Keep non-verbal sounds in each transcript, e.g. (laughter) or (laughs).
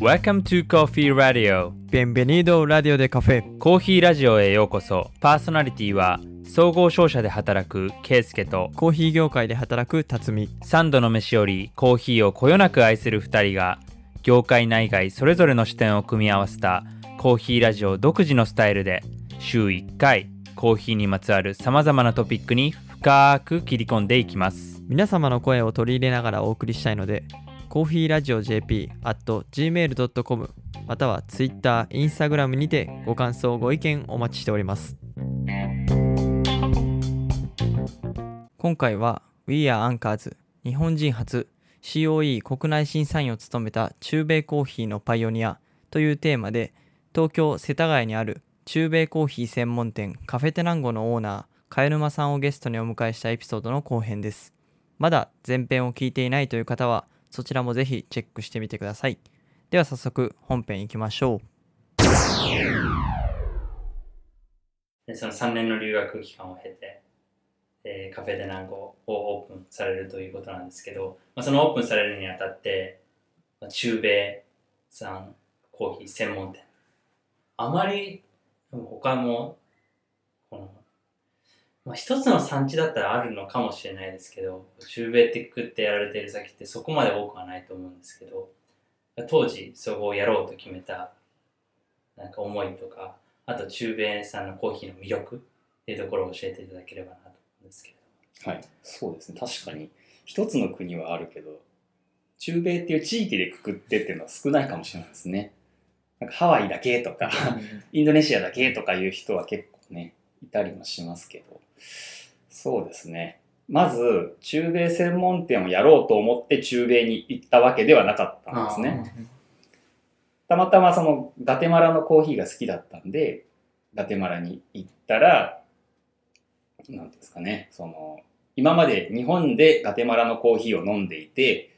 Welcome to Coffee Radio. Bienvenido Radio de Café コーヒーラジオへようこそ。パーソナリティは総合商社で働くケイスケとコーヒー業界で働く辰巳。三度の飯よりコーヒーをこよなく愛する2人が業界内外それぞれの視点を組み合わせたコーヒーラジオ独自のスタイルで週1回コーヒーにまつわるさまざまなトピックに深く切り込んでいきます。皆様の声を取り入れながらお送りしたいのでコーヒーラジオ JP at gmail.com または Twitter、Instagram にてご感想、ご意見お待ちしております。今回は We Are Anchors 日本人初 COE 国内審査員を務めた中米コーヒーのパイオニアというテーマで東京世田谷にある中米コーヒー専門店カフェテナンゴのオーナー茅沼さんをゲストにお迎えしたエピソードの後編です。まだ前編を聞いていないという方はそちらもぜひチェックしてみてください。では早速本編いきましょでその3年の留学期間を経て、えーカフェでナンゴをオープンされるということなんですけど、まあ、そのオープンされるにあたって、まあ中米産コーヒー専門店。あまり他もこの、まあ、一つの産地だったらあるのかもしれないですけど中米ってくってやられてる先ってそこまで多くはないと思うんですけど当時そこをやろうと決めたなんか思いとかあと中米産のコーヒーの魅力っていうところを教えていただければなと思うんですけれはい、そうですね。確かに一つの国はあるけど中米っていう地域でくくってっていうのは少ないかもしれないですね。なんかハワイだけとかインドネシアだけとかいう人は結構ねいたりもしますけど。そうですね。まず中米専門店をやろうと思って中米に行ったわけではなかったんですね。たまたまそのガテマラのコーヒーが好きだったんでガテマラに行ったらなんですかねその今まで日本でガテマラのコーヒーを飲んでいて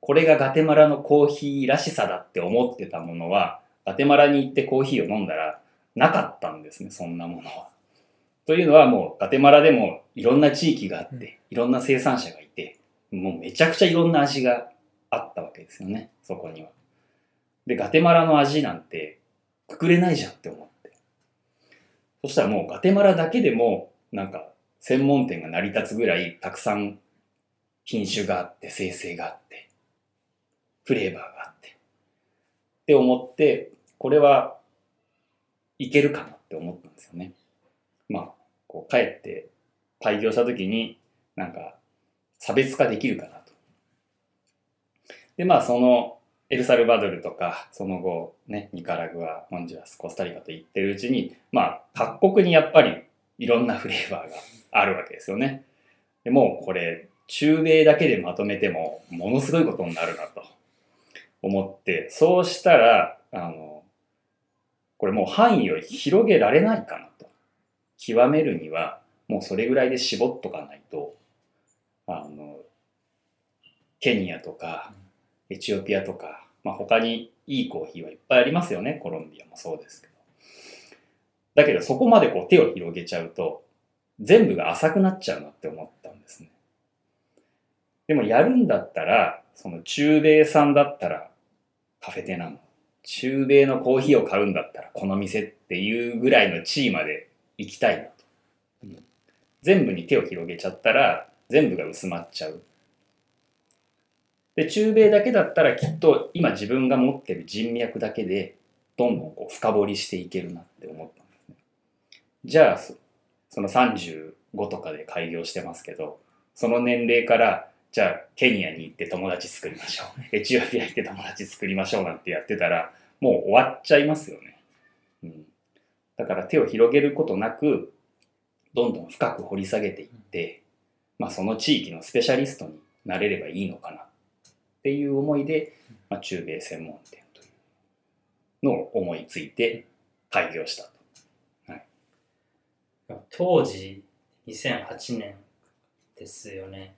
これがガテマラのコーヒーらしさだって思ってたものはガテマラに行ってコーヒーを飲んだらなかったんですねそんなものは。というのはもうガテマラでもいろんな地域があっていろんな生産者がいてもうめちゃくちゃいろんな味があったわけですよねそこには。でガテマラの味なんてくくれないじゃんって思ってそしたらもうガテマラだけでもなんか専門店が成り立つぐらいたくさん品種があって生成があってフレーバーがあってって思ってこれはいけるかなって思ったんですよね。まあこう帰って開業した時になんか差別化できるかなと。でまあそのエルサルバドルとかその後ねニカラグアホンジュラスコスタリカと行ってるうちにまあ各国にやっぱりいろんなフレーバーがあるわけですよね。でもうこれ中米だけでまとめてもものすごいことになるなと思ってそうしたらあのこれもう範囲を広げられないかなと極めるにはもうそれぐらいで絞っとかないとあのケニアとかエチオピアとか、まあ、他にいいコーヒーはいっぱいありますよねコロンビアもそうですけど。だけどそこまでこう手を広げちゃうと全部が浅くなっちゃうなって思ったんですね。でもやるんだったらその中米産だったらカフェテナン中米のコーヒーを買うんだったらこの店っていうぐらいの地位まで行きたいなと、うん全部に手を広げちゃったら全部が薄まっちゃう。で中米だけだったらきっと今自分が持ってる人脈だけでどんどんこう深掘りしていけるなって思ったんですね。じゃあその35とかで開業してますけどその年齢からじゃあケニアに行って友達作りましょう。エチオピア行って友達作りましょうなんてやってたらもう終わっちゃいますよね、だから手を広げることなくどんどん深く掘り下げていって、まあ、その地域のスペシャリストになれればいいのかなっていう思いで、まあ、中米専門店というのを思いついて開業したと。ど当時2008年ですよね。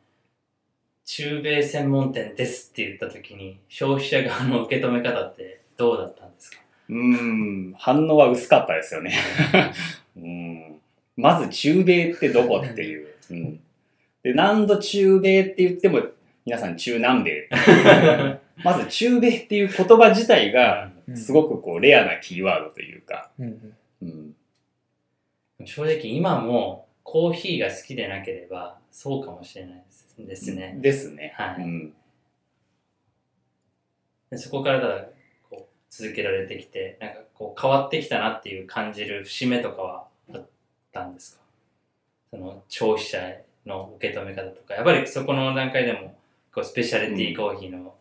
中米専門店ですって言った時に消費者側の受け止め方ってどうだったんですか？うーん、反応は薄かったですよね。(laughs) うん、まず中米ってどこっていう。うん、で何度中米って言っても皆さん中南米。(laughs) まず中米っていう言葉自体が、すごくこう、レアなキーワードというか、うんうん。正直今もコーヒーが好きでなければそうかもしれないですですね。ですね。はいうん。でそこからただ続けられてきてなんかこう変わってきたなっていう感じる節目とかはあったんですか？その消費者の受け止め方とか。やっぱりそこの段階でもこうスペシャルティーコーヒーの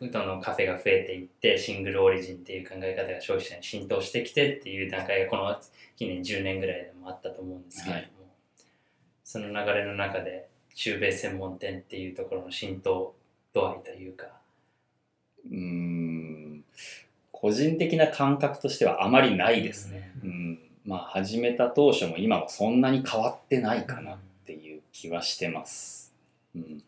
どんどんカフェが増えていってシングルオリジンっていう考え方が消費者に浸透してきてっていう段階がこの近年10年ぐらいでもあったと思うんですけれども、その流れの中で中米専門店っていうところの浸透度合いというか。うーん。個人的な感覚としてはあまりないですね。うん。まあ、始めた当初も今もそんなに変わってないかなっていう気はしてます。うん。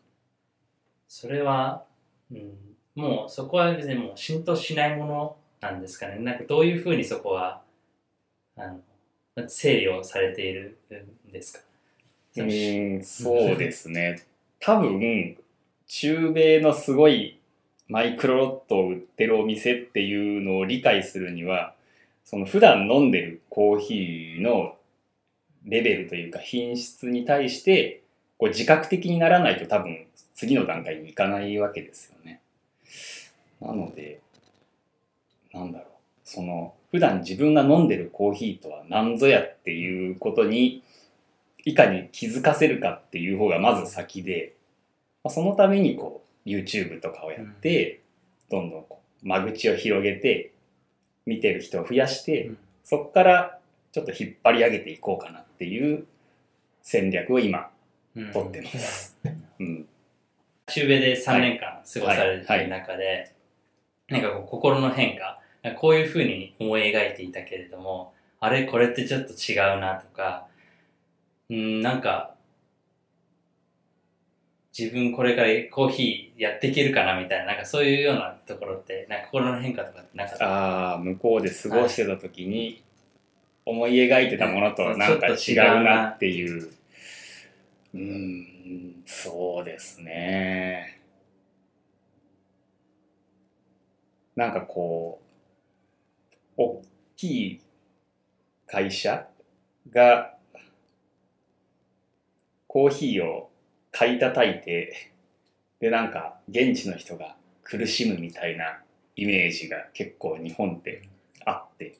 それは、うん、もうそこは別にもう浸透しないものなんですかね。なんかどういうふうにそこは、あの、整理をされているんですか？うーん、そうですね。多分、中米のすごいマイクロロットを売ってるお店っていうのを理解するには、その普段飲んでるコーヒーのレベルというか品質に対して、こう自覚的にならないと多分次の段階に行かないわけですよね。なので、なんだろう。その、普段自分が飲んでるコーヒーとは何ぞやっていうことに、いかに気づかせるかっていう方がまず先で、そのためにこう YouTube とかをやって、どんどんこう間口を広げて見てる人を増やして、うん。そこからちょっと引っ張り上げていこうかなっていう戦略を今うん。取ってます。うん、中米で3年間過ごされている中で、なんかこう心の変化、こういうふうに思い描いていたけれども、あれこれってちょっと違うなとか、うん、なんか、自分これからコーヒーやっていけるかなみたいな、なんかそういうようなところって、なんか心の変化とかってなかった？ああ向こうで過ごしてた時に思い描いてたものとはなんか違うなっていう。うーんそうですね。なんかこう大きい会社がコーヒーを買い叩いてでなんか現地の人が苦しむみたいなイメージが結構日本ってあって。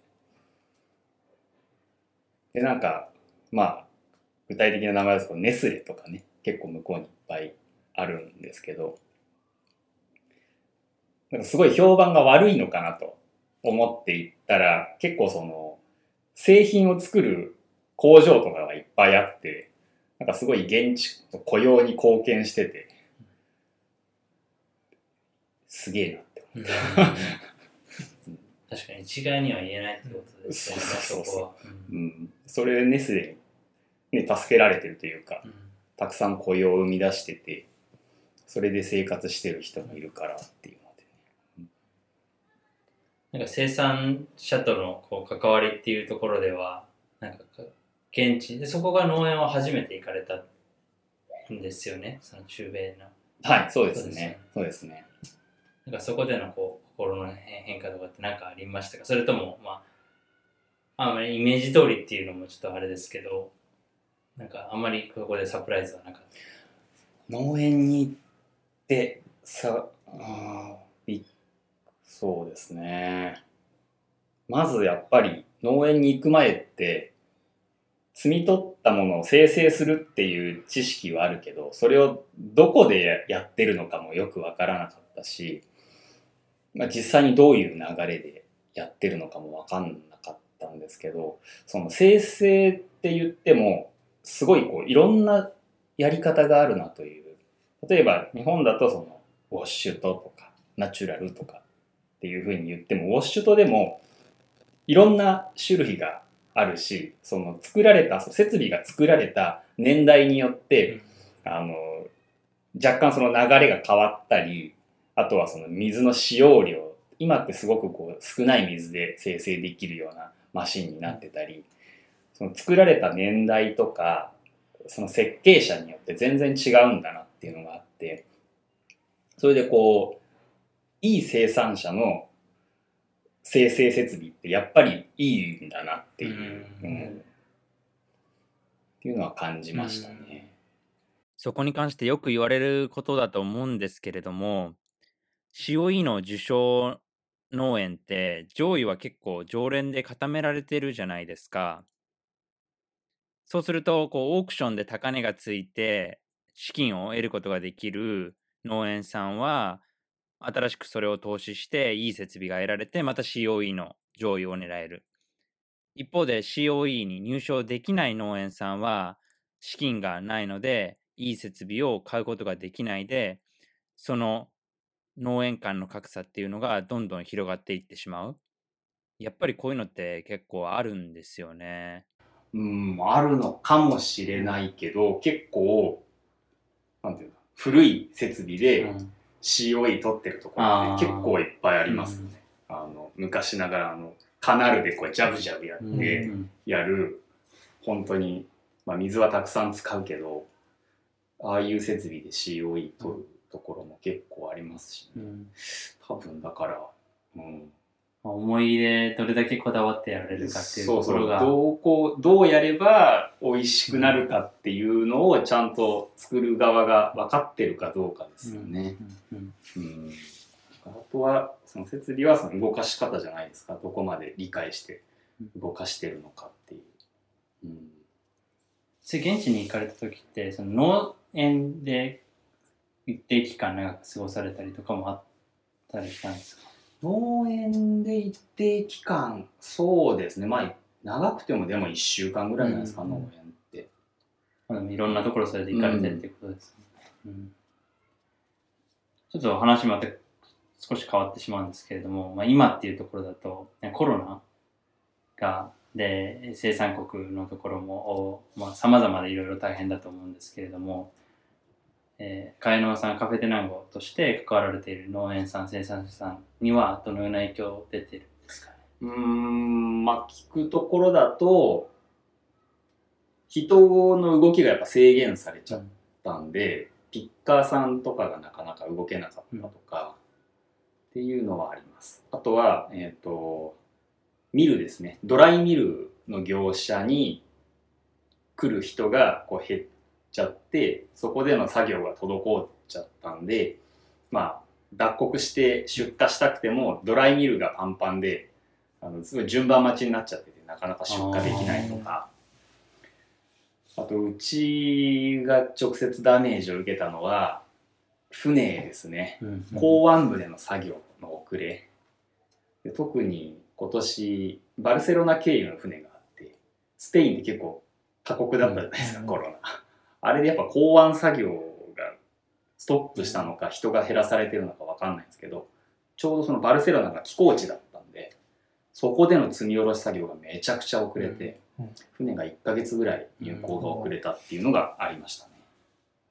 でなんかまあ具体的な名前ですとネスレとかね結構向こうにいっぱいあるんですけど。なんかすごい評判が悪いのかなと思っていったら結構その製品を作る工場とかがいっぱいあって。なんかすごい現地の雇用に貢献しててすげえなってうん。(laughs) 確かに一概には言えないってことですよね、そうそうそうん。うん、それでねすでに、ね、助けられてるというかうん。たくさん雇用を生み出しててそれで生活してる人もいるからっていうので。なんか生産者とのこう関わりっていうところでは、なんか現地。で、そこが農園を初めて行かれたんですよね、その中米の。はいそうですね。そうですね。なんかそこでのこう心の変変化とかって何かありましたか？それとも、まあ、あんまりイメージ通りっていうのもちょっとあれですけど、なんかあんまりここでサプライズはなかっ農園に行ってさあーいそうですね。まずやっぱり農園に行く前って摘み取ったものを生成するっていう知識はあるけどそれをどこでやってるのかもよくわからなかったし、まあ、実際にどういう流れでやってるのかもわかんなかったんですけどその生成って言ってもすごいこういろんなやり方があるなという。例えば日本だとそのウォッシュトとかナチュラルとかっていうふうに言ってもウォッシュトでもいろんな種類があるしその作られた設備が作られた年代によってあの若干その流れが変わったりあとはその水の使用量今ってすごくこう少ない水で生成できるようなマシンになってたりその作られた年代とかその設計者によって全然違うんだなっていうのがあってそれでこう、いい生産者の生成設備ってやっぱりいいんだなっていう、うんうんっていうのは感じましたね。そこに関してよく言われることだと思うんですけれども、COE の受賞農園って上位は結構常連で固められてるじゃないですか。そうすると、こうオークションで高値がついて資金を得ることができる農園さんは、新しくそれを投資していい設備が得られて、また COE の上位を狙える。一方で COE に入賞できない農園さんは、資金がないので、いい設備を買うことができないで、その農園間の格差っていうのがどんどん広がっていってしまう。やっぱりこういうのって結構あるんですよね。うん、あるのかもしれないけど、結構、なんていうの、古い設備でうん COE 取ってるところって結構いっぱいあります。ね。あの昔ながらあのカナルでこうジャブジャブやうんってうん。やる、本当に、まあ、水はたくさん使うけどああいう設備で COE 取るところも結構ありますし、ね。うん。多分だから、うん、まあ思い入れどれだけこだわってやられるかっていうそうそうところがどうこうどうやれば美味しくなるかっていうのをちゃんと作る側が分かってるかどうかですよね。うんうんうんあとはその設備はその動かし方じゃないですか。どこまで理解して動かしてるのかっていう。うん。それ現地に行かれた時ってその農園で一定期間長く過ごされたりとかもあったりしたんですか？農園で一定期間そうですね。まあ長くてもでも1週間ぐらいじゃないですか、うん農園って。いろんなところそれで行かれてってことですね、うん。ちょっと話また少し変わってしまうんですけれども、まあ、今っていうところだとねコロナがで生産国のところもさまざ、までいろいろ大変だと思うんですけれども、えー、茅野さんカフェテナンゴとして関わられている農園さん生産者さんにはどのような影響出てるんですかね？うーんまあ聞くところだと人の動きがやっぱ制限されちゃったんで、ピッカーさんとかがなかなか動けなかったとか、っていうのはあります。あとは、えっ、と、ミルですね。ドライミルの業者に来る人がこう減っちゃって、そこでの作業が滞っちゃったんで、まあ、脱穀して出荷したくても、ドライミルがパンパンで、あのすごい順番待ちになっちゃってて、なかなか出荷できないとか、あと、うちが直接ダメージを受けたのは、船ですね。うん港湾部での作業の遅れ。で特に今年、バルセロナ経由の船があって、スペインって結構過酷だったじゃないですか、うんコロナ。あれでやっぱ港湾作業がストップしたのか、人が減らされてるのかわかんないんですけど、ちょうどそのバルセロナが寄港地だったんで、そこでの積み下ろし作業がめちゃくちゃ遅れて、うん船が1ヶ月ぐらい入港が遅れたっていうのがありましたね。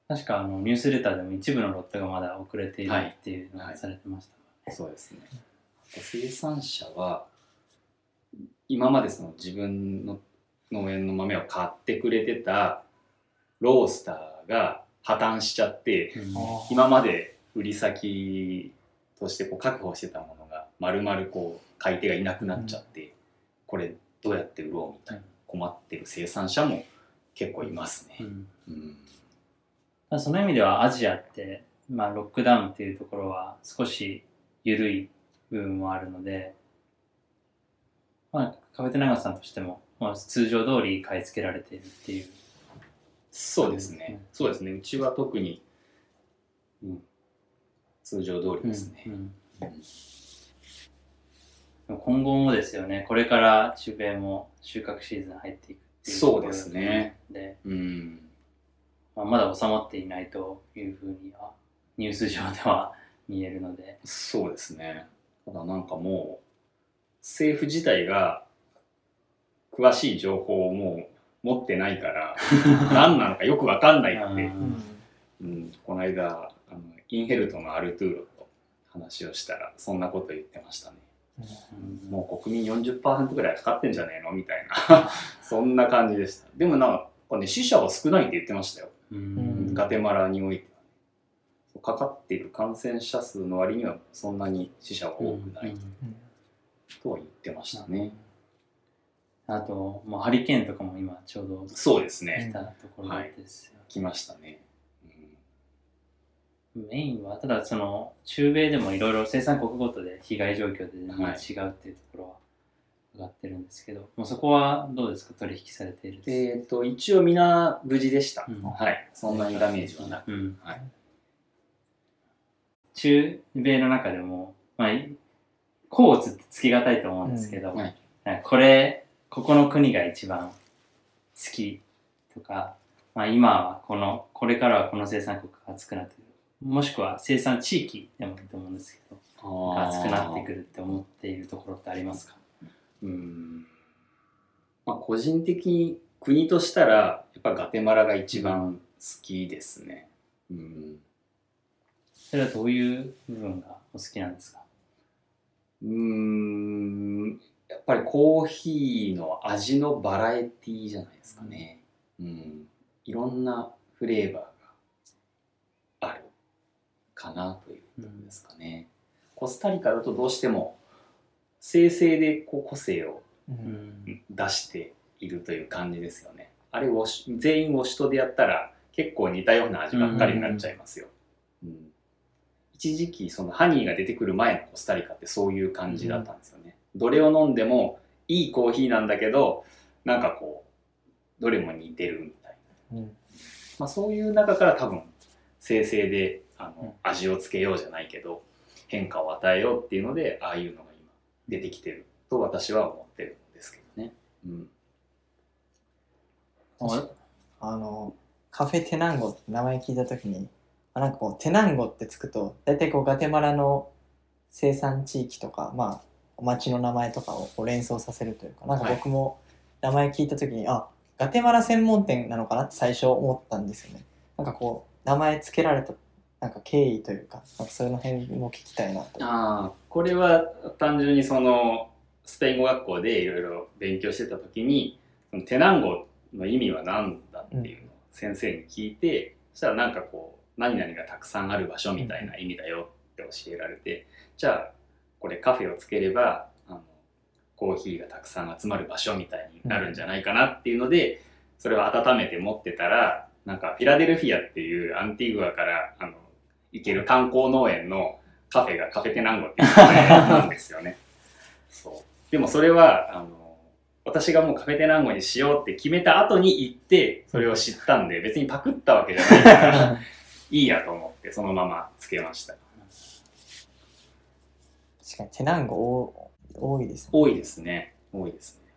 確かあのニュースレターでも一部のロットがまだ遅れているはいっていうのがされてましたもんね。そうですね。生産者は今までその自分の農園の豆を買ってくれてたロースターが破綻しちゃって今まで売り先としてこう確保してたものが丸々こう買い手がいなくなっちゃって、これどうやって売ろうみたいな困ってる生産者も結構いますね。うんうんその意味ではアジアって、まあ、ロックダウンっていうところは少し緩い部分もあるので、まあ、カフェテナガさんとしても、まあ、通常通り買い付けられているっていう。そうですねうん。そうですね。うちは特に、うん、通常通りですね。うんうん今後もですよね、これから中米も収穫シーズン入っていくっていうところそうですねで、うんまあ、まだ収まっていないというふうにはニュース上では見えるので、そうですね。ただなんかもう、政府自体が詳しい情報をもう持ってないから、何なのかよくわかんないって、うんうん、この間あの、インヘルトのアルトゥーロと話をしたら、そんなこと言ってましたね。うんもう国民40%ぐらいかかってんじゃねえのみたいな、(laughs) そんな感じでした。でもなんかね、死者は少ないって言ってましたよ。うんガテマラにおいて。かかっている感染者数の割にはそんなに死者は多くないとは言ってましたね。あと、もうハリケーンとかも今ちょうどそうです来ね。たところですよ。来ましたね。メインは、ただその、中米でもいろいろ生産国ごとで被害状況で全然違うっていうところは上がってるんですけど、もうそこはどうですか？取引されているえっ、と、一応みんな無事でした。うんはい。そんなにダメージはなく。うんはい中米の中でも、まあ、コーツってつきがたいと思うんですけど、うんはいこれ、ここの国が一番好きとか、まあ、今はこの、これからはこの生産国が熱くなってくる。もしくは生産地域でもいいと思うんですけど、熱くなってくるって思っているところってありますか？うん。まあ、個人的に国としたら、やっぱガテマラが一番好きですね。うん。それはどういう部分がお好きなんですか？うーん。やっぱりコーヒーの味のバラエティじゃないですかね。うん。いろんなフレーバーがあるかなというところですかね。コスタリカだとどうしても生成でこう個性を。出しているという感じですよね。あれウォシ全員ウォシュトでやったら結構似たような味ばっかりになっちゃいますよ。うん一時期そのハニーが出てくる前のコスタリカってそういう感じだったんですよね。どれを飲んでもいいコーヒーなんだけどなんかこうどれも似てるみたいな。うんまあ、そういう中から多分生成であうんの味をつけようじゃないけど変化を与えようっていうのでああいうのが今出てきてると私は思ってるんですけどね。うんあのカフェテナンゴって名前聞いた時にあなんかこうテナンゴってつくと大体こうガテマラの生産地域とかまあお町の名前とかをこう連想させるというかなんか僕も名前聞いた時に、あガテマラ専門店なのかなって最初思ったんですよね。なんかこう名前つけられたなんか経緯というかなんかその辺も聞きたいなと。ああこれは単純にそのスペイン語学校でいろいろ勉強してた時にそのテナンゴの意味は何だっていうのを先生に聞いて、そしたらなんかこう何々がたくさんある場所みたいな意味だよって教えられて、じゃあこれカフェをつければあのコーヒーがたくさん集まる場所みたいになるんじゃないかなっていうので、それを温めて持ってたらなんかフィラデルフィアっていうアンティグアからあの行ける観光農園のカフェがカフェテナンゴっていう名前なんですよね。(laughs) そう。でもそれは、あの、私がもうカフェテナンゴにしようって決めた後に行って、それを知ったんで、別にパクったわけじゃないから、(laughs) いいやと思って、そのままつけました。確かにテナンゴ多多いですね多いですね。多いですね。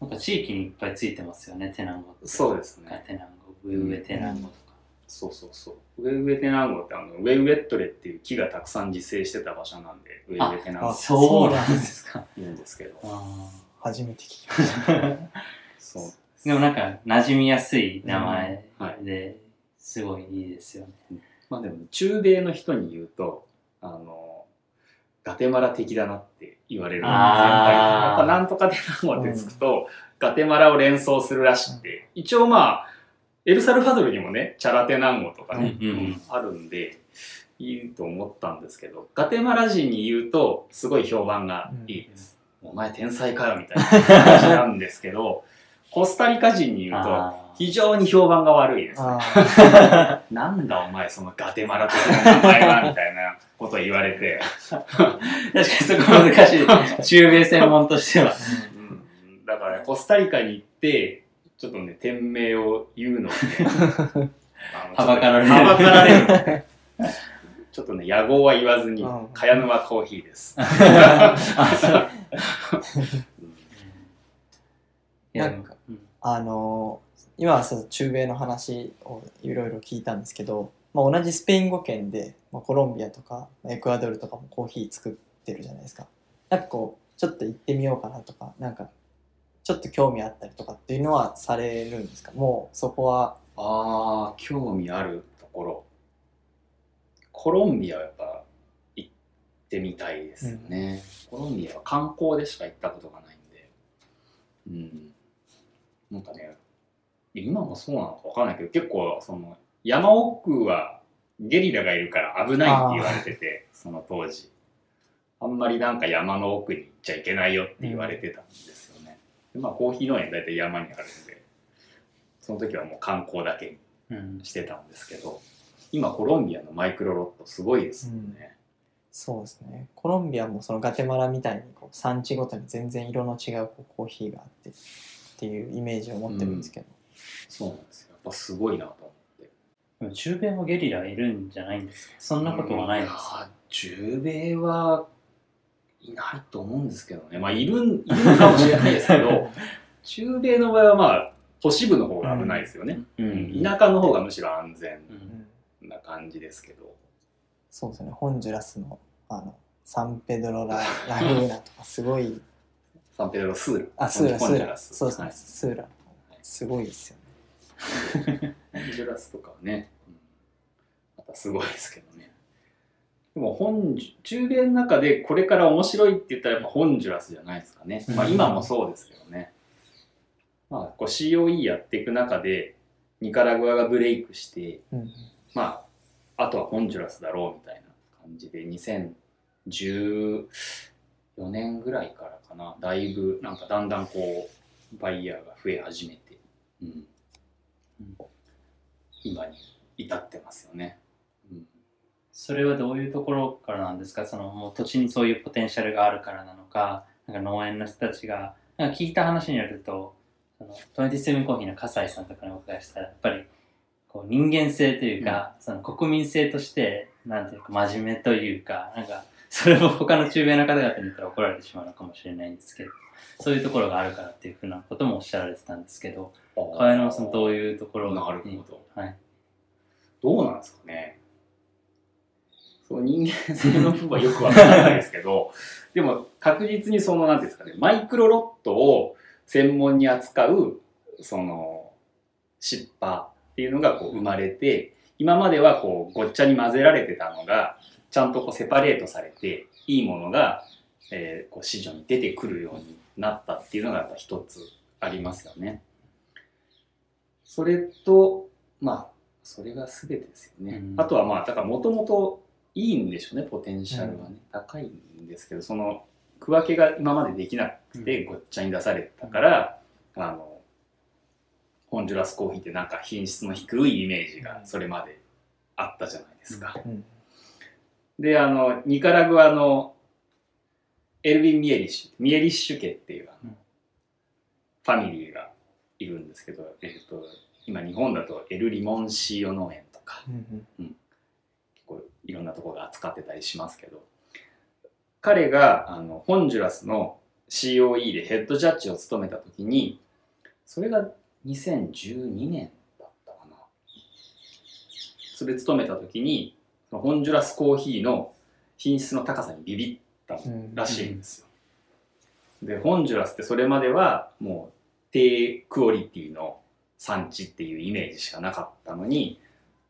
なんか地域にいっぱいついてますよね、テナンゴ。そうですねガテナンゴ、ウェウェテナンゴとか。そうそうそう。ウェウェテナンゴってあの、ウェウェットレっていう木がたくさん自生してた場所なんで、ウェウェテナンゴそうなんですか。言うんですけど。あ初めて聞きましたー (laughs) そう。でもなんか馴染みやすい名前ですごいいいですよね。まあでも中米の人に言うとあのガテマラ的だなって言われる先輩やっぱなんとかテナンゴってつくと、ガテマラを連想するらしくて一応まあエルサルファドルにもねチャラテナンゴとかね、うんうんうん。あるんでいいと思ったんですけどガテマラ人に言うとすごい評判がいいです、お前天才かよみたいな感じなんですけどコスタリカ人に言うと非常に評判が悪いですね。あ (laughs) なんだお前そのガテマラ的な名前はみたいなことを言われて、(laughs) 確かにそこ難しい。中米専門としては。うんだからコスタリカに行ってちょっとね店名を言うのをね (laughs) あのはばかられる。はばかられる。ちょっとね野号は言わずにうん。茅沼コーヒーです、あ、そう。うん。いやなんかうん。あの今はその中米の話をいろいろ聞いたんですけど、まあ、同じスペイン語圏で、まあ、コロンビアとかエクアドルとかもコーヒー作ってるじゃないですか。なんかこうちょっと行ってみようかなとかなんかちょっと興味あったりとかっていうのはされるんですか？もうそこは。ああ興味あるところ。コロンビアはやっぱ行ってみたいですよね、コロンビアは観光でしか行ったことがないんで。うん。なんかね今もそうなのかわかんないけど結構その山奥はゲリラがいるから危ないって言われてて、その当時。あんまりなんか山の奥に行っちゃいけないよって言われてたんですよね。でまあコーヒー農園大体山にあるんで、その時はもう観光だけうんにしてたんですけど、今コロンビアのマイクロロットすごいですよね。そうですねコロンビアもそのガテマラみたいにこう産地ごとに全然色の違うこうコーヒーがあってっていうイメージを持ってるんですけど、そうなんですよ。やっぱすごいなと思って。中米もゲリラいるんじゃないんですか？そんなことはないんですか、や中米はいないと思うんですけどね。まあ、いるん、いるのかもしれないですけど、(laughs) 中米の場合はまあ、都市部の方が危ないですよね。ううん田舎の方がむしろ安全うんうんな感じですけど。そうですねホンジュラスのあのサンペドロラ・ラグーナとかすごいサンペドロスーラ。あスーラスーラそうですね、はいスーラすごいですよねホンジュラスとかはね、うんまたすごいですけどね。でも本中米の中でこれから面白いって言ったらやっぱホンジュラスじゃないですかね。まあうん今もそうですけどね。まあこう COE やっていく中でニカラグアがブレイクして、うんまああとはホンジュラスだろうみたいな感じで2014年ぐらいからかな、だいぶなんかだんだんこうバイヤーが増え始めて、うん。うん。今に至ってますよね。うん。それはどういうところからなんですか？そのもう土地にそういうポテンシャルがあるからなのか？なんか農園の人たちがなんか聞いた話によるとその27コーヒーの笠井さんとかにお伺いしたらやっぱりこう人間性というか、その国民性としてなんていうか真面目というかなんかそれも他の中米の方々に言ったら怒られてしまうのかもしれないんですけどそういうところがあるからっていうふうなこともおっしゃられてたんですけど川山さんどういうところになるほど。はい、どうなんですかね。そう人間性の部分はよくわからないですけど、(laughs) でも確実にその、なんていうんですかね、マイクロロットを専門に扱う、その、湿波っていうのがこう生まれて、今まではこうごっちゃに混ぜられてたのが、ちゃんとこうセパレートされて、いいものが、えーこう市場に出てくるようになったっていうのがやっぱ一つありますよね。それと、まあ、それが全てですよね。うんあとはまあ、だからもともといいんでしょうね、ポテンシャルはね。高いんですけど、その区分けが今までできなくてごっちゃに出されてたから、あの、ホンジュラスコーヒーってなんか品質の低いイメージがそれまであったじゃないですか。うんで、あの、ニカラグアのエルヴィン・ミエリッシュ、ミエリッシュ家っていうあのうん。ファミリーがいるんですけど、えっ、と、今日本だとエル・リモンシーオ農園とか、うん結構いろんなところが扱ってたりしますけど、彼があのホンジュラスの COE でヘッドジャッジを務めた時に、それが2012年だったかな。それ務めた時に、そのホンジュラスコーヒーの品質の高さにビビったうんらしいんですよ。で、ホンジュラスってそれまではもう低クオリティの産地っていうイメージしかなかったのに、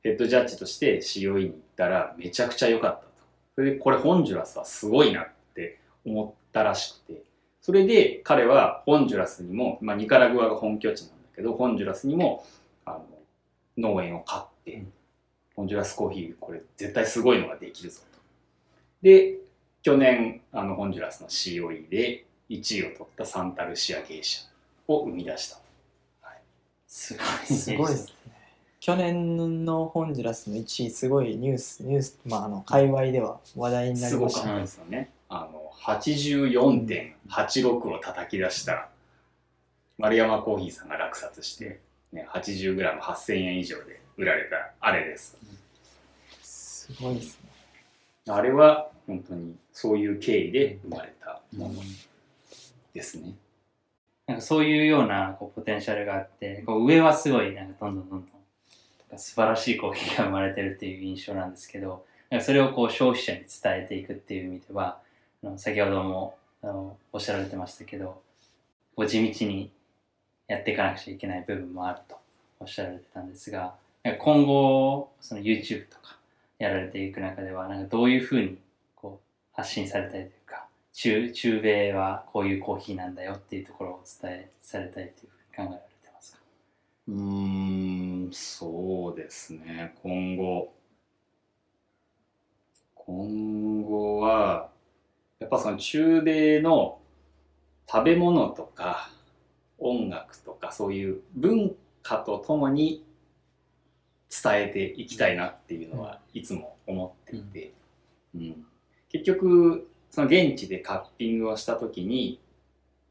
ヘッドジャッジとして COE に行ったらめちゃくちゃ良かったと。それでこれホンジュラスはすごいなって思ったらしくて、それで彼はホンジュラスにも、まあニカラグアが本拠地なんだけど、ホンジュラスにもあの農園を買って、うんホンジュラスコーヒーこれ絶対すごいのができるぞと。で、去年あのホンジュラスの COE で1位を取ったサンタルシア芸者を生み出した。すごいすごいですね。去年のホンジュラスの1位、すごいニュース、ニュース、まあ、あの、界隈では話題になりましたね。すごかったですよね。あの、84.86を叩き出した、丸山コーヒーさんが落札して、ね、80g8000 円以上で売られたあれです。すごいですね。あれは本当にそういう経緯で生まれたものですね。なんかそういうようなこうポテンシャルがあってこう上はすごいなんかどんどんどんどん素晴らしいコーヒーが生まれてるっていう印象なんですけどなんかそれをこう消費者に伝えていくっていう意味ではあの先ほどもあのおっしゃられてましたけどこう地道にやっていかなくちゃいけない部分もあるとおっしゃられてたんですが今後その YouTube とかやられていく中ではなんかどういうふうに発信されたいというか中中米はこういうコーヒーなんだよっていうところをお伝えされたいというふうに考えられてますか？うーん、そうですね。今後、今後は、やっぱその中米の食べ物とか音楽とかそういう文化とともに伝えていきたいなっていうのはいつも思っていて、うん結局その現地でカッピングをした時に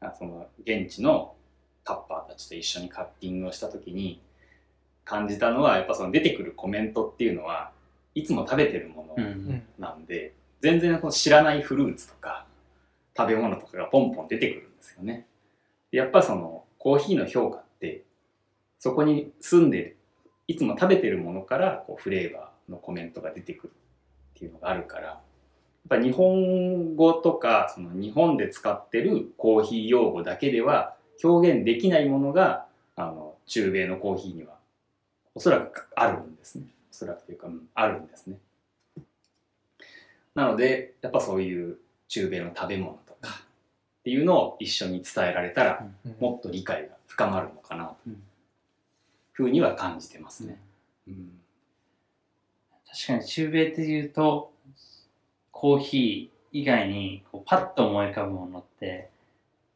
あその現地のカッパーたちと一緒にカッピングをした時に感じたのはやっぱその出てくるコメントっていうのはいつも食べてるものうんなんで、全然こう知らないフルーツとか食べ物とかがポンポン出てくるんですよね。でやっぱそのコーヒーの評価ってそこに住んでるいつも食べてるものからこうフレーバーのコメントが出てくるっていうのがあるからぱ日本語とかその日本で使ってるコーヒー用語だけでは表現できないものがあの中米のコーヒーにはおそらくあるんですね。おそらくというか、うんあるんですね。なのでやっぱそういう中米の食べ物とかっていうのを一緒に伝えられたらうんもっと理解が深まるのかなとうんいうふうには感じてますね。うん確かに中米っていうとコーヒー以外にこうパッと思い浮かぶものって、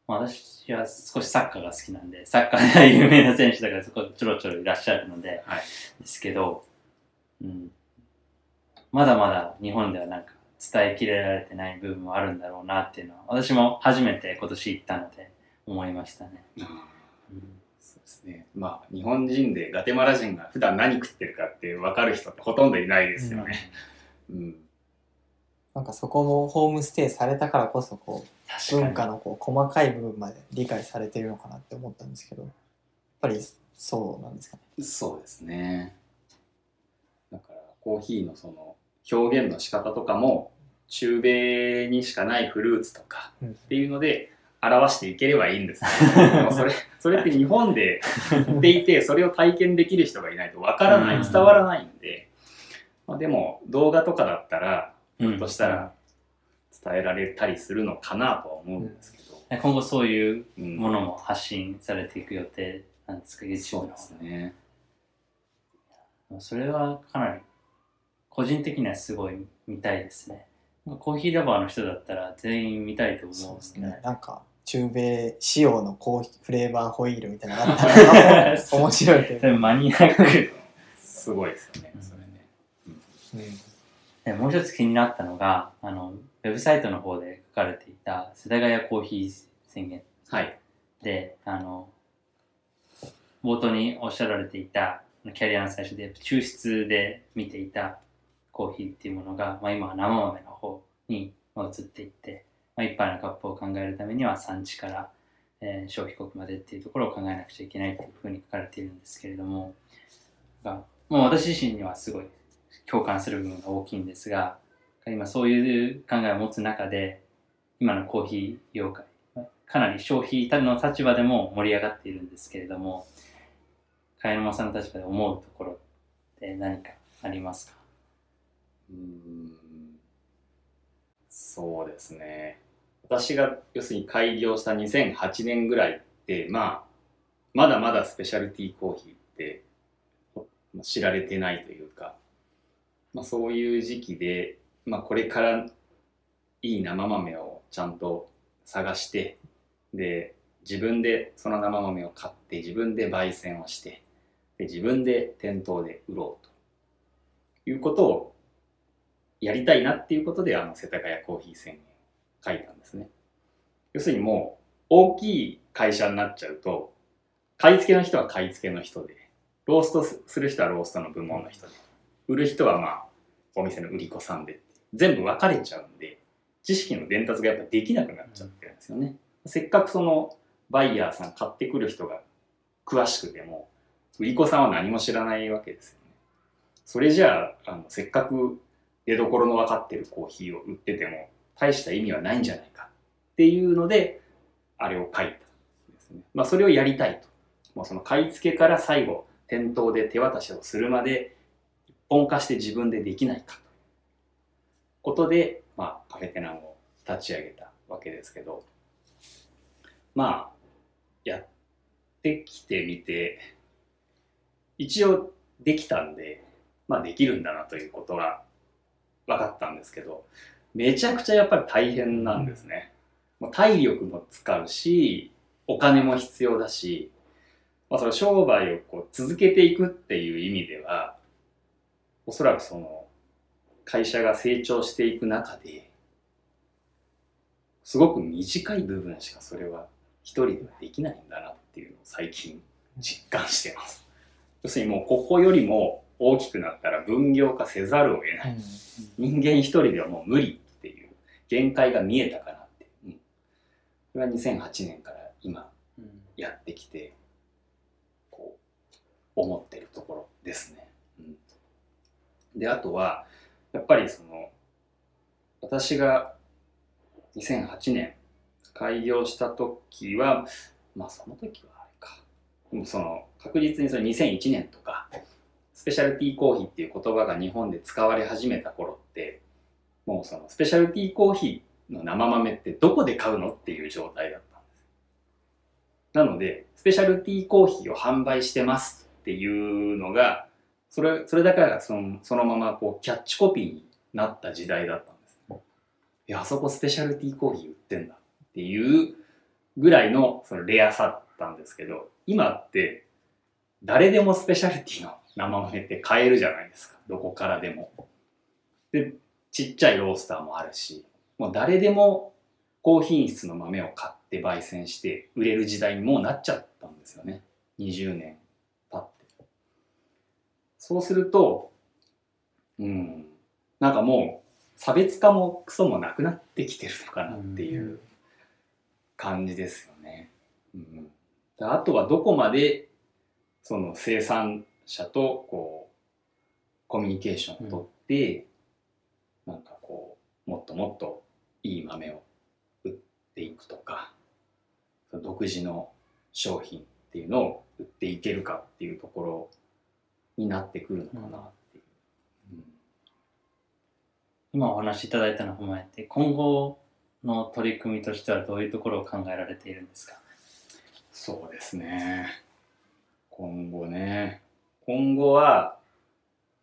まあ、私は少しサッカーが好きなんでサッカーで有名な選手とかそこちょろちょろいらっしゃるので、はいですけど、うん、まだまだ日本ではなんか伝えきれられてない部分もあるんだろうなっていうのは私も初めて今年行ったので思いましたね。うんそうですね。まあ日本人でガテマラ人が普段何食ってるかって分かる人ってほとんどいないですよね。うん。なんかそこもホームステイされたからこそこう文化のこう細かい部分まで理解されてるのかなって思ったんですけどやっぱりそうなんですかね。そうですね。だからコーヒーのその表現の仕方とかも中米にしかないフルーツとかうんっていうので表していければいいんですけど (laughs) でもそれそれって日本で売っていてそれを体験できる人がいないとわからないうん伝わらないんで、まあ、でも動画とかだったらひょっとしたら伝えられたりするのかなとは思うんですけど、今後そういううんものも発信されていく予定なんですか？YouTube のそうですね。それはかなり個人的にはすごい見たいですね。コーヒーラバーの人だったら全員見たいと思うんですけどね。なんか中米仕様のコーヒーフレーバーホイールみたいなのがあったら (laughs) 面白いというかそれマニアック。すごいですよね、それね。うんでもう一つ気になったのが、あの、ウェブサイトの方で書かれていた世田谷コーヒー宣言はい。で、あの、冒頭におっしゃられていた、キャリアの最初で抽出で見ていたコーヒーっていうものが、まあ、今は生豆の方にまあ移っていって、まあ、一杯のカップを考えるためには産地から、えー消費国までっていうところを考えなくちゃいけないっていうふうに書かれているんですけれども、がもう私自身にはすごい共感する部分が大きいんですが、今そういう考えを持つ中で、今のコーヒー業界、かなり消費の立場でも盛り上がっているんですけれども、茅沼さんの立場で思うところって何かありますか？うんそうですね。私が要するに開業した2008年ぐらいって、まあ、まだまだスペシャルティーコーヒーって知られてないというか、まあ、そういう時期で、まあ、これからいい生豆をちゃんと探してで自分でその生豆を買って自分で焙煎をしてで自分で店頭で売ろうということをやりたいなっていうことであの世田谷コーヒー宣言書いたんですね。要するにもう大きい会社になっちゃうと買い付けの人は買い付けの人でローストする人はローストの部門の人で売る人はまあお店の売り子さんで。全部分かれちゃうんで知識の伝達がやっぱできなくなっちゃってるんですよね、せっかくそのバイヤーさん買ってくる人が詳しくても売り子さんは何も知らないわけですよね。それじゃああのせっかく出どころの分かってるコーヒーを売ってても大した意味はないんじゃないかっていうのであれを書いたんですね。まあそれをやりたいと。もうその買い付けから最後店頭で手渡しをするまで本化して自分でできないかということで、まあ、カフェテナンを立ち上げたわけですけどまあやってきてみて一応できたんでまあできるんだなということは分かったったんですけど、めちゃくちゃやっぱり大変なんですね。もう体力も使うし、お金も必要だし、まあ、その商売をこう続けていくっていう意味では、おそらくその会社が成長していく中で、すごく短い部分しかそれは一人ではできないんだなっていうのを最近実感してます。要するにもうここよりも大きくなったら分業化せざるを得ない。人間一人ではもう無理っていう限界が見えたかなって。うん、これは2008年から今やってきて、こう、思ってるところですね。で、あとは、やっぱりその、私が2008年開業した時は、まあその時はあれか。でもその確実にその2001年とか、スペシャルティーコーヒーっていう言葉が日本で使われ始めた頃って、もうそのスペシャルティーコーヒーの生豆ってどこで買うのっていう状態だったんです。なので、スペシャルティーコーヒーを販売してますっていうのが、それ、それだけがそのそのままこうキャッチコピーになった時代だったんです。いや、あそこスペシャルティーコーヒー売ってんだっていうぐらいのそのレアさだったんですけど、今って誰でもスペシャルティーの生豆って買えるじゃないですか。どこからでも。で、ちっちゃいロースターもあるし、もう誰でも高品質の豆を買って焙煎して売れる時代にもうなっちゃったんですよね。20年。そうすると、うん、なんかもう差別化もクソもなくなってきてるのかなっていう感じですよね。うん、であとはどこまでその生産者とこうコミュニケーションをとって、なんかこうもっともっといい豆を売っていくとか独自の商品っていうのを売っていけるかっていうところになってくるのかなっていう。うん今お話しいただいたのを踏まえて今後の取り組みとしてはどういうところを考えられているんですか？そうですね。今後ね。今後は、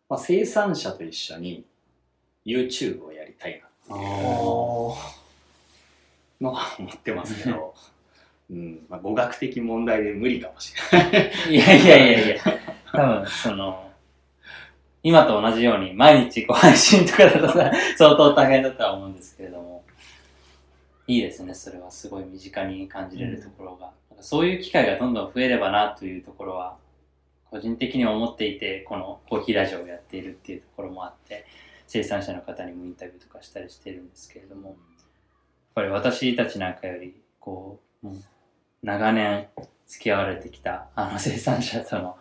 まあ、生産者と一緒に YouTube をやりたいなっていうのは思ってますけど、(laughs) うんまあ、語学的問題で無理かもしれない。いやいやいやいや (laughs) 多分その今と同じように毎日こう配信とかだとさ (laughs) 相当大変だとは思うんですけれども。いいですねそれはすごい身近に感じれるところが、なんかそういう機会がどんどん増えればなというところは個人的には思っていてこのコーヒーラジオをやっているっていうところもあって生産者の方にもインタビューとかしたりしてるんですけれども。やっぱり私たちなんかよりこう長年付き合われてきたあの生産者との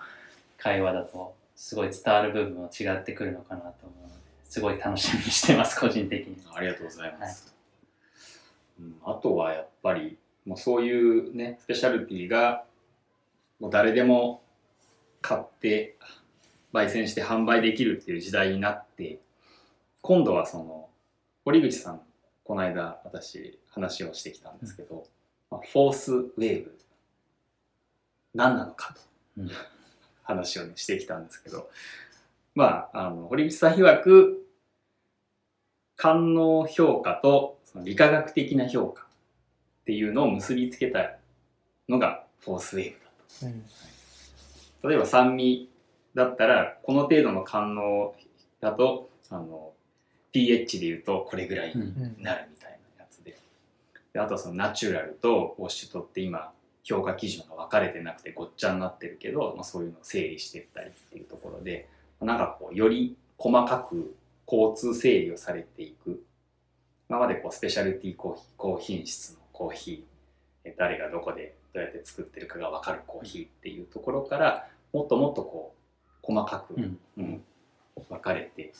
会話だとすごい伝わる部分も違ってくるのかなと思うのですごい楽しみにしてます個人的に。(laughs) ありがとうございます。うん、あとはやっぱり、もうそういうね、スペシャルティが、もう誰でも買って、焙煎して販売できるっていう時代になって、今度はその、堀口さん、この間私話をしてきたんですけど、まあ、フォースウェーブ、何なのかと、うん話を、ね、してきたんですけど、まあ、あの、堀口さん曰く、官能評価とその理化学的な評価っていうのを結びつけたのがフォースウェーブだと。例えば酸味だったら、この程度の官能だと、あの、pH で言うとこれぐらいになるみたいなやつで。であとはそのナチュラルとウォッシュとって今、評価基準が分かれてなくてごっちゃになってるけど、まあ、そういうのを整理していったりっていうところで、なんかこう、より細かく交通整理をされていく。今までこうスペシャルティーコーヒー、高品質のコーヒー、え誰がどこでどうやって作ってるかが分かるコーヒーっていうところから、もっともっとこう、細かく、うんうん分かれて、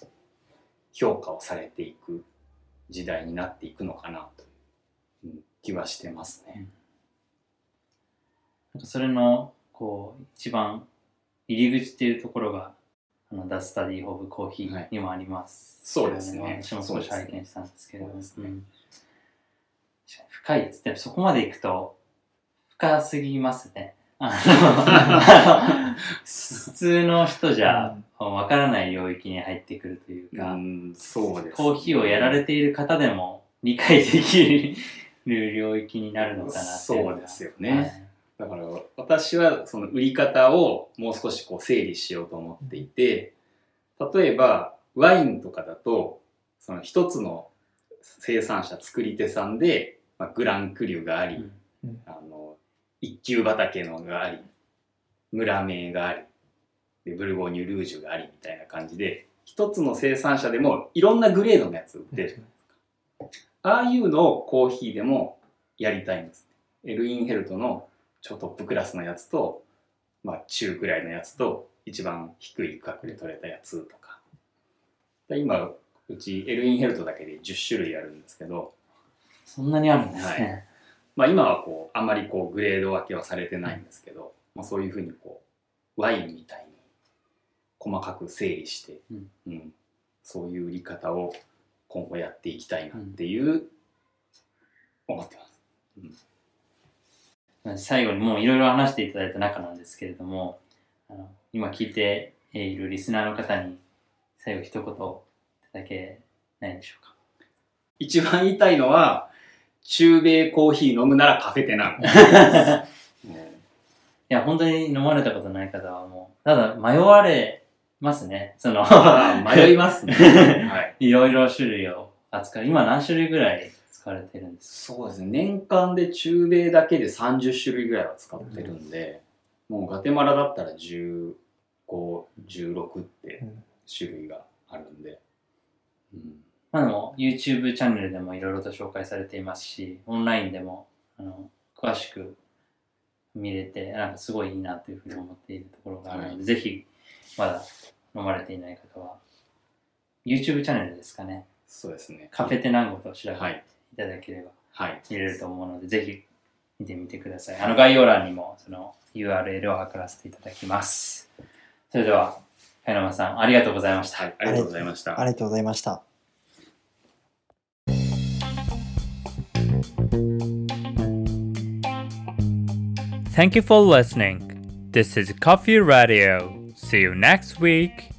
評価をされていく時代になっていくのかなといううん気はしてますね。なんかそれのこう一番入り口っていうところがあの The Study of Coffee にもあります、そうですね。私も少し拝見したんですけどね。うん。深いです。ねそこまでいくと深すぎますね。あの普通の人じゃわからない領域に入ってくるというか、うん、そうです、コーヒーをやられている方でも理解できる領域になるのかなってそうですよねだから私はその売り方をもう少しこう整理しようと思っていて例えばワインとかだとその一つの生産者作り手さんで、まあ、グランクリュがあり、うん。あの一級畑のがあり村名がありでブルゴーニュ・ルージュがありみたいな感じで一つの生産者でもいろんなグレードのやつ売ってるじゃないですか。ああいうのをコーヒーでもやりたいんです。エルインヘルトの超トップクラスのやつと、まあ、中くらいのやつと一番低い価格で取れたやつとか。で今うちエルインヘルトだけで10種類あるんですけど、そんなにあるんですね。まあ、今はこうあんまりこうグレード分けはされてないんですけど、まあ、そういうふうにこうワインみたいに細かく整理して、うん。うん。そういう売り方を今後やっていきたいなっていう、思ってます。最後にもういろいろ話していただいた中なんですけれども、あの今聞いているリスナーの方に最後一言いただけないでしょうか。一番言いたいのは中米コーヒー飲むならカフェテナ (laughs) いや、本当に飲まれたことない方はもう、ただ迷われますね。その、迷いますね。(laughs) はい。いろいろ種類を扱う。今何種類ぐらい使われてるんですそうですね。年間で中米だけで30種類ぐらいは使ってるんで、もうガテマラだったら15、16って種類があるんで。うんまあでも YouTube チャンネルでもいろいろと紹介されていますし、オンラインでもあの詳しく見れて、なんかすごいいいなというふうに思っているところがあるので、はいぜひまだ飲まれていない方は、YouTube チャンネルですかね、そうですね。カフェテナンゴと調べてはいいただければはい。見れると思うので、ぜひ見てみてください。あの概要欄にもその URL を貼らせていただきます。それでは、海山さん、ありがとうございました。はい。ありがとうございました。ありがとうございました。Thank you for listening. This is Coffee Radio. See you next week.